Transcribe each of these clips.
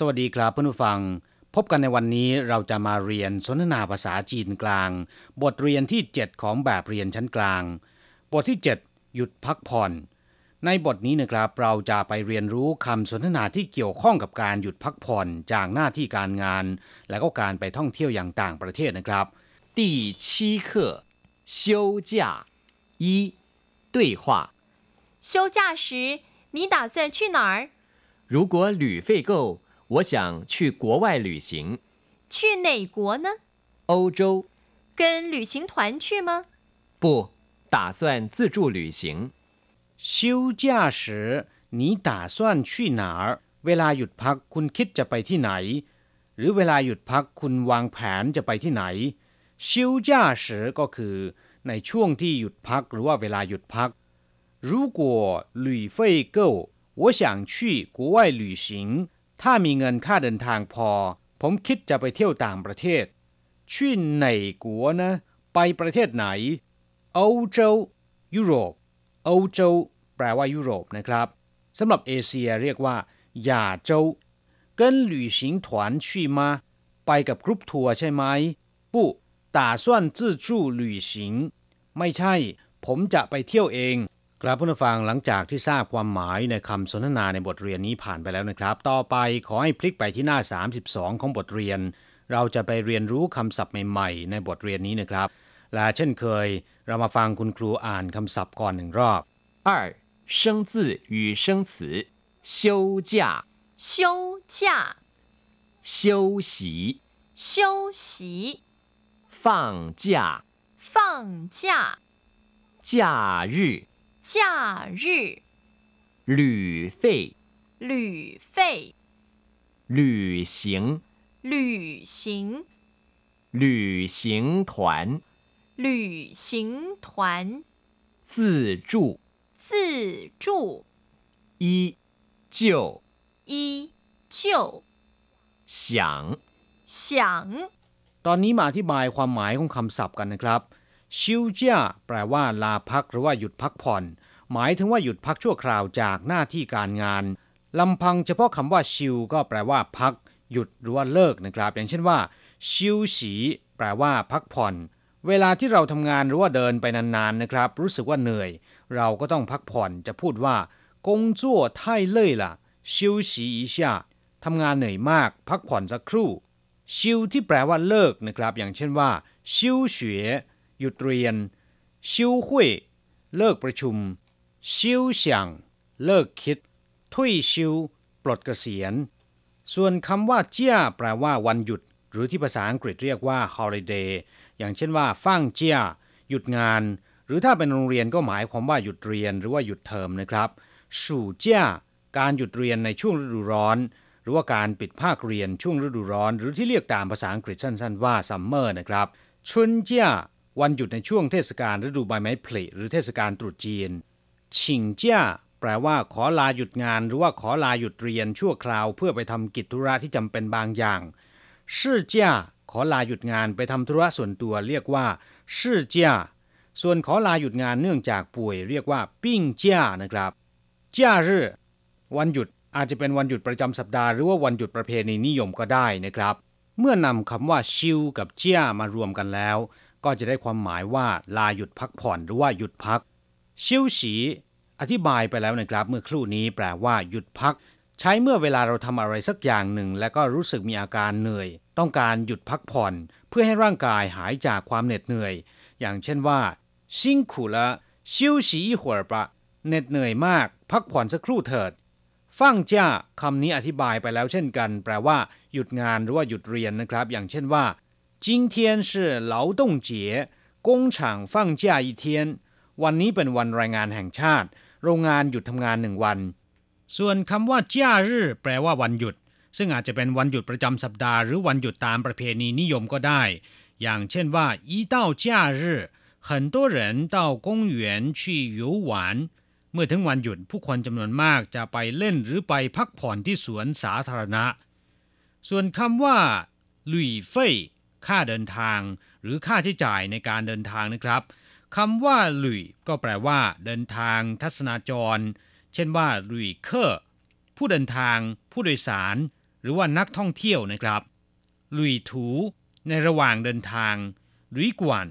สวัสดีครับเพื่อนผู้ฟัง พบกันในวันนี้เราจะมาเรียนสนทนาภาษาจีนกลาง บทเรียนที่ 7 ของแบบเรียนชั้นกลาง บทที่ 7 หยุดพักผ่อน ในบทนี้นะครับ เราจะไปเรียนรู้คำสนทนาที่เกี่ยวข้องกับการหยุดพักผ่อนจากหน้าที่การงาน และก็การไปท่องเที่ยวอย่างต่างประเทศนะครับ 第七课休假一对话。休假时你打算去哪儿？如果旅费够， 我想去国外旅行，去哪国呢？欧洲跟旅行团去吗？不打算自助旅行。休假时你打算去哪儿เวลาหยุดพักคุณคิดจะไปที่ไหน หรือเวลาหยุดพักคุณวางแผนจะไปที่ไหน休假时ก็คือ ในช่วงที่หยุดพักหรือว่าเวลาหยุดพัก如果旅费够我想去国外旅行 ถ้ามีเงินค่าเดินทางพอ ผมคิดจะไปเที่ยวต่างประเทศ去哪国呢ไปประเทศไหน欧洲ยุโรป欧洲แปลว่ายุโรปนะครับสำหรับเอเชียเรียกว่า亚洲跟旅行团去吗ไปกับกรุ๊ปทัวร์ใช่ไหม不打算自助旅行ไม่ใช่ ผมจะไปเที่ยวเอง ครับผู้ฟังหลังจากที่ทราบความหมายในคำสนทนาในบทเรียนนี้ผ่านไปแล้วนะครับ ต่อไปขอให้พลิกไปที่หน้า 32 ของบทเรียน เราจะไปเรียนรู้คำศัพท์ใหม่ๆ ในบทเรียนนี้นะครับ และเช่นเคย เรามาฟังคุณครูอ่านคำศัพท์ก่อนหนึ่งรอบ 二生字与生词休假休假、休息休息、放假放假、假日 假日、旅费旅费、旅行旅行、旅行团旅行团、自助自助、依旧依旧、想想、 ตอนนี้มาอธิบายความหมายของคำศัพท์กันนะครับ ชิวเจียแปลว่าลาพักหรือว่าหยุดพักผ่อน หมายถึงว่าหยุดพักชั่วคราวจากหน้าที่การงานลำพังเฉพาะคำว่าชิวก็แปลว่า พัก หยุดหรือว่าเลิกนะครับ อย่างเช่นว่า ชิวสีแปลว่า พักผ่อน เวลาที่เราทำงานหรือว่าเดินไปนานๆนะครับ รู้สึกว่าเหนื่อย เราก็ต้องพักผ่อนจะพูดว่ากงจั่วไท่เล่ยล่ะชิวสีอีชาทำงานเหนื่อยมาก พักผ่อนสักครู่ ชิวที่แปลว่าเลิกนะครับ อย่างเช่นว่า ชิวเฉว หยุดเรียน ชิวหุยเลิกประชุม ชิวเฉียง เลิกคิด ทุยชิว ปลดเกษียณ ส่วนคำว่าเจียแปลว่าวันหยุด หรือที่ภาษาอังกฤษเรียกว่า holiday อย่างเช่นว่าฟั่งเจียหยุดงาน หรือถ้าเป็นโรงเรียนก็หมายความว่าหยุดเรียนหรือว่าหยุดเทอมนะครับสู่เจียการหยุดเรียนในช่วงฤดูร้อน หรือว่าการปิดภาคเรียนช่วงฤดูร้อน หรือที่เรียกตามภาษาอังกฤษสั้น ๆ ว่าซัมเมอร์นะครับชุนเจีย วันหยุดในช่วงเทศกาลฤดูใบไม้ผลิหรือเทศกาลตรุษจีน ชิงเจียแปลว่าขอลาหยุดงาน หรือว่าขอลาหยุดเรียนชั่วคราว เพื่อไปทำกิจธุระที่จำเป็นบางอย่างชื่อเจียขอลาหยุดงานไปทำธุระส่วนตัวเรียกว่าชื่อเจียส่วนขอลาหยุดงานเนื่องจากป่วย เรียกว่าปิ้งเจียนะครับเจียรื่อวันหยุดอาจจะเป็นวันหยุดประจำสัปดาห์หรือว่าวันหยุดประเพณีนิยมก็ได้นะครับ เมื่อนำคำว่าชิวกับเจียมารวมกันแล้ว ก็จะได้ความหมายว่าลาหยุดพักผ่อนหรือว่าหยุดพัก ชิวฉี อธิบายไปแล้วนะครับ เมื่อครู่นี้แปลว่าหยุดพัก ใช้เมื่อเวลาเราทำอะไรสักอย่างหนึ่ง แล้วก็รู้สึกมีอาการเหนื่อย ต้องการหยุดพักผ่อน เพื่อให้ร่างกายหายจากความเหน็ดเหนื่อย อย่างเช่นว่าซิงขู่ละชิวฉีหัวปะเหน็ดเหนื่อยมาก พักผ่อนสักครู่เถิดฟังจ้าคำนี้อธิบายไปแล้วเช่นกัน แปลว่า หยุดงานหรือว่าหยุดเรียนนะครับ อย่างเช่นว่า 今天是劳动节工厂放假一天วันนี้เป็นวันแรงงานแห่งชาติ โรงงานหยุดทำงานหนึ่งวัน ส่วนคำว่าจ้ารื่อแปลว่าวันหยุด ซึ่งอาจจะเป็นวันหยุดประจำสัปดาห์หรือวันหยุดตามประเพณีนิยมก็ได้ อย่างเช่นว่า一到假日很多人到公园去游玩เมื่อถึงวันหยุดผู้คนจำนวนมากจะไปเล่นหรือไปพักผ่อนที่สวนสาธารณะ ส่วนคำว่าหลุยเฟ่ย ค่าเดินทาง หรือค่าที่จ่ายในการเดินทางนะครับคำว่าลุยก็แปลว่า เดินทางทัศนาจร เช่นว่าลุยเคอร์ผู้เดินทาง ผู้โดยสาร หรือว่านักท่องเที่ยวนะครับลุยถู ในระหว่างเดินทางลุยกวน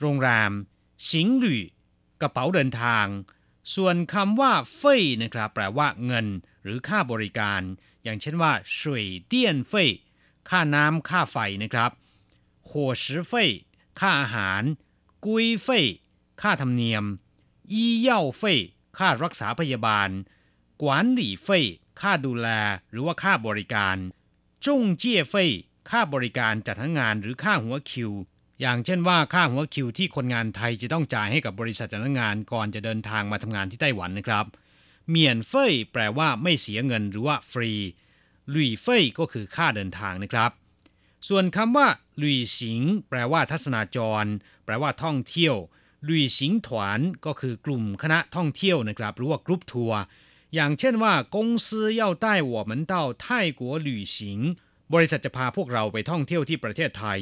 โรงแรมสิงลุยกระเป๋าเดินทาง ส่วนคำว่าเฟยนะครับ แปลว่าเงิน หรือค่าบริการ อย่างเช่นว่าช่วยเตี้ยนเฟยค่าน้ำค่าไฟนะครับ 伙食费ค่าอาหาร กุยเฟยค่าธรรมเนียม医药费ค่ารักษาพยาบาล กวานหลี่เฟยค่าดูแลหรือว่าค่าบริการจงเจี้ยเฟยค่าบริการจัดทั้งานหรือค่าหัวคิว อย่างเช่นว่าค่าหัวคิวที่คนงานไทยจะต้องจ่ายให้กับบริษัทจัดทั้งานก่อนจะเดินทางมาทำงานที่ไต้หวันนะครับ免费แปลว่าไม่เสียเงินหรือว่าฟรี旅费ก็คือค่าเดินทางนะครับ ส่วนคำว่า ลุยสิงแปลว่าทัศนาจร แปลว่าท่องเที่ยวหลุยสิงถวน ก็คือกลุ่มคณะท่องเที่ยวนะครับ หรือว่ากรุ๊ปทัวร์ อย่างเช่นว่า公司要带我们到泰国旅行บริษัทจะพาพวกเราไปท่องเที่ยวที่ประเทศไทย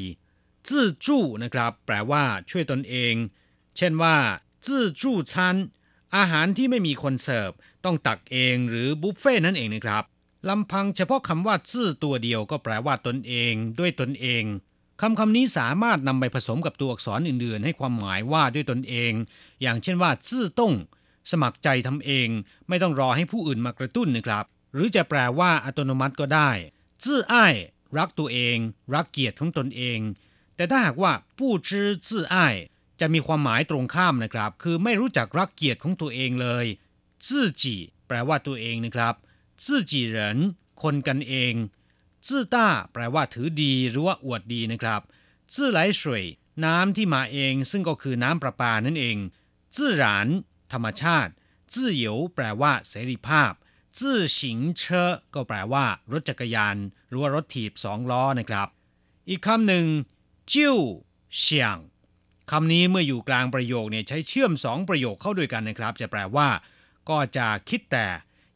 จื้อจู้นะครับ แปลว่าช่วยตนเอง เช่นว่าจื้อจู้ชันอาหารที่ไม่มีคนเสิร์ฟ ต้องตักเองหรือบุฟเฟ่นั่นเองนะครับลำพังเฉพาะคำว่าจื้อตัวเดียวก็แปลว่าตนเองด้วยตนเอง คำคำนี้สามารถนำไปผสมกับตัวอักษรอื่นๆ ให้ความหมายว่าด้วยตนเอง อย่างเช่นว่าจื้อต้งสมัครใจทำเอง ไม่ต้องรอให้ผู้อื่นมากระตุ้นนะครับ หรือจะแปลว่าอัตโนมัติก็ได้จื้ออ้ายรักตัวเอง รักเกียรติของตนเอง แต่ถ้าหากว่าผู้จื้อจื้ออ้ายจะมีความหมายตรงข้ามนะครับ คือไม่รู้จักรักเกียรติของตัวเองเลยจื้อจีแปลว่าตัวเองนะครับจื้อจีเหรินคนกันเอง จื้อต้าแปลว่าถือดีหรือว่าอวดดีนะครับจื้อไหลสวยน้ำที่มาเองซึ่งก็คือน้ำประปานั่นเองจื้อหรานธรรมชาติจื้อเหยวแปลว่าเสรีภาพจื้อสิงเชอก็แปลว่า รถจักรยาน หรือว่ารถถีบสองล้อนะครับ อีกคำหนึ่งจิ้วเฉียงคำนี้เมื่ออยู่กลางประโยคเนี่ยใช้เชื่อมสองประโยคเข้าด้วยกันนะครับ จะแปลว่า ก็จะคิดแต่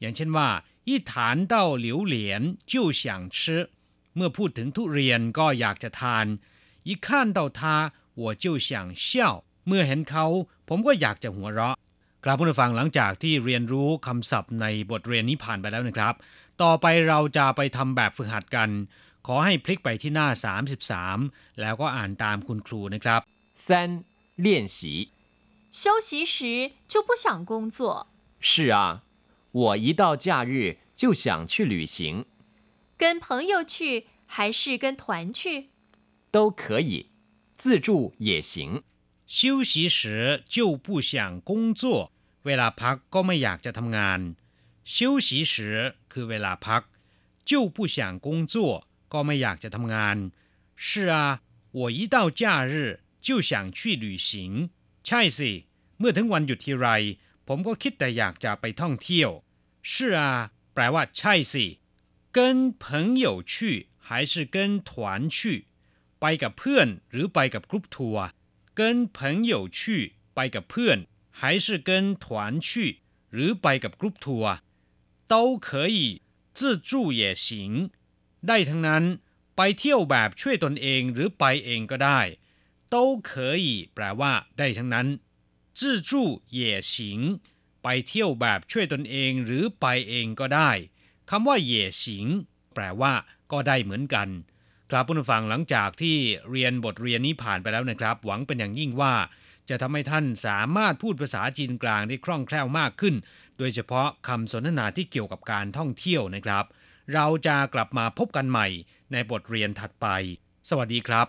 อย่างเช่นว่า 一谈到榴莲就想吃เมื่อพูดถึงทุเรียนก็อยากจะทาน一看到它我就想笑เมื่อเห็นเขา ผมก็อยากจะหัวเราะครับผู้ฟังหลังจากที่เรียนรู้คำศัพท์ในบทเรียนนี้ผ่านไปแล้วนะครับ ต่อไปเราจะไปทำแบบฝึกหัดกัน ขอให้พลิกไปที่หน้า 33 แล้วก็อ่านตามคุณครูนะครับ 三练习休息时就不想工作，是啊， 我一到假日就想去旅行，跟朋友去还是跟团去？都可以，自助也行。休息时就不想工作เวลาพักก็ไม่อยากจะทำงาน休息时คือเวลาพัก就不想工作ก็ไม่อยากจะทำงาน是啊我一到假日就想去旅行ใช่สิ เมื่อถึงวันหยุดทีไร ผมก็คิดแต่อยากจะไปท่องเที่ยว 是啊แปลว่าใช่สิ跟朋友去还是跟团去ไปกับเพื่อนหรือไปกับกรุ๊ปทัวร์跟朋友去ไปกับเพื่อน还是跟团去หรือไปกับกรุ๊ปทัวร์都可以自助也行ได้ทั้งนั้น ไปเที่ยวแบบช่วยตนเองหรือไปเองก็ได้都可以แปลว่า ได้ทั้งนั้น自助也行 ไปเที่ยวแบบช่วยตนเองหรือไปเองก็ได้คำว่า也行แปลว่า ก็ได้เหมือนกันครับผู้ฟังหลังจากที่เรียนบทเรียนนี้ผ่านไปแล้วนะครับ หวังเป็นอย่างยิ่งว่า จะทำให้ท่านสามารถพูดภาษาจีนกลางได้คล่องแคล่วมากขึ้น โดยเฉพาะคำสนทนาที่เกี่ยวกับการท่องเที่ยวนะครับ เราจะกลับมาพบกันใหม่ในบทเรียนถัดไป สวัสดีครับ